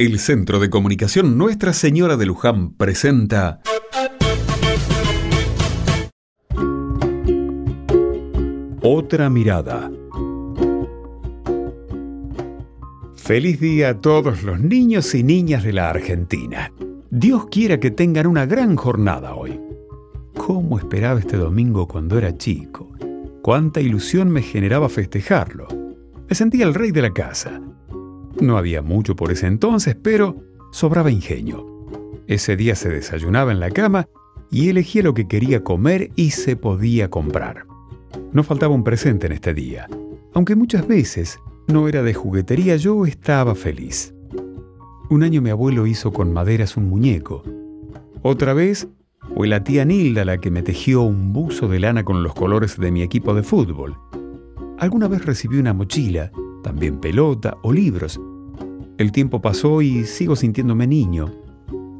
El Centro de Comunicación Nuestra Señora de Luján presenta Otra mirada. Feliz día a todos los niños y niñas de la Argentina. Dios quiera que tengan una gran jornada hoy. ¿Cómo esperaba este domingo cuando era chico? Cuánta ilusión me generaba festejarlo. Me sentía el rey de la casa no había mucho por ese entonces, pero sobraba ingenio. Ese día se desayunaba en la cama y elegía lo que quería comer y se podía comprar. No faltaba un presente en este día. Aunque muchas veces no era de juguetería, yo estaba feliz. Un año mi abuelo hizo con maderas un muñeco. Otra vez fue la tía Nilda la que me tejió un buzo de lana con los colores de mi equipo de fútbol. Alguna vez recibí una mochila, también pelota o libros, el tiempo pasó y sigo sintiéndome niño.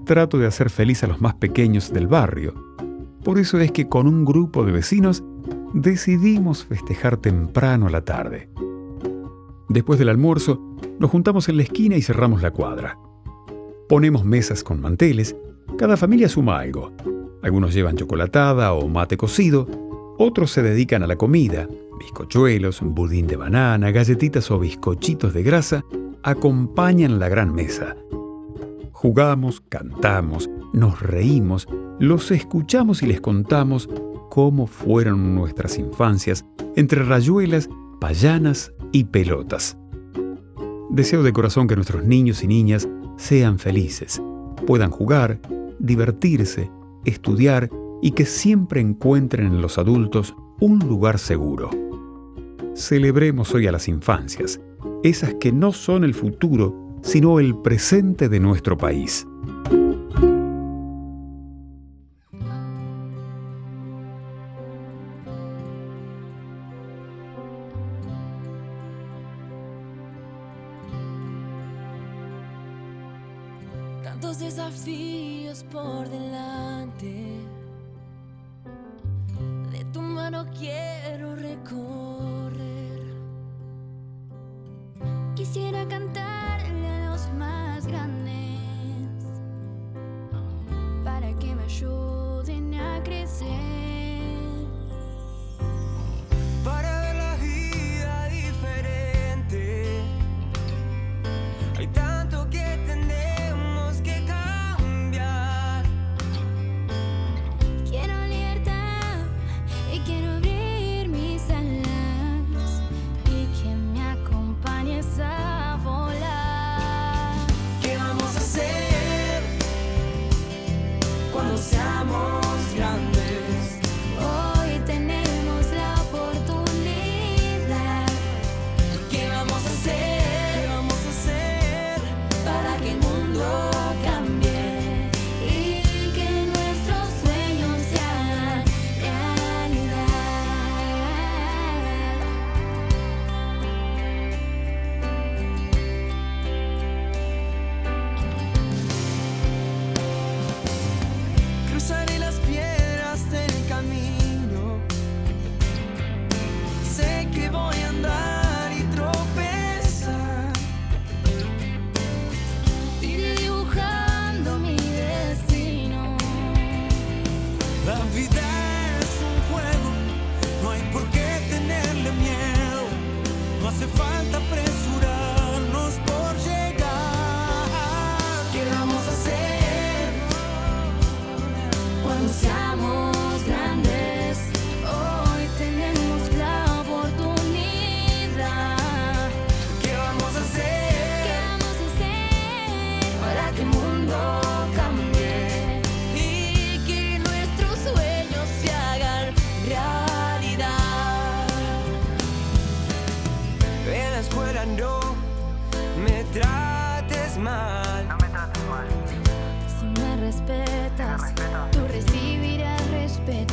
Trato de hacer feliz a los más pequeños del barrio. Por eso es que con un grupo de vecinos decidimos festejar temprano la tarde. Después del almuerzo, nos juntamos en la esquina y cerramos la cuadra. Ponemos mesas con manteles, cada familia suma algo. Algunos llevan chocolatada o mate cocido, otros se dedican a la comida, bizcochuelos, budín de banana, galletitas o bizcochitos de grasa acompañan la gran mesa. Jugamos, cantamos, nos reímos, los escuchamos y les contamos cómo fueron nuestras infancias entre rayuelas, payanas y pelotas. Deseo de corazón que nuestros niños y niñas sean felices, puedan jugar, divertirse, estudiar y que siempre encuentren en los adultos un lugar seguro. Celebremos hoy a las infancias, esas que no son el futuro, sino el presente de nuestro país. Tantos desafíos por delante. De tu mano quiero recorrer. Quisiera cantarle a los más grandes para que me ayuden a crecer.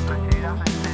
Tranquilidad.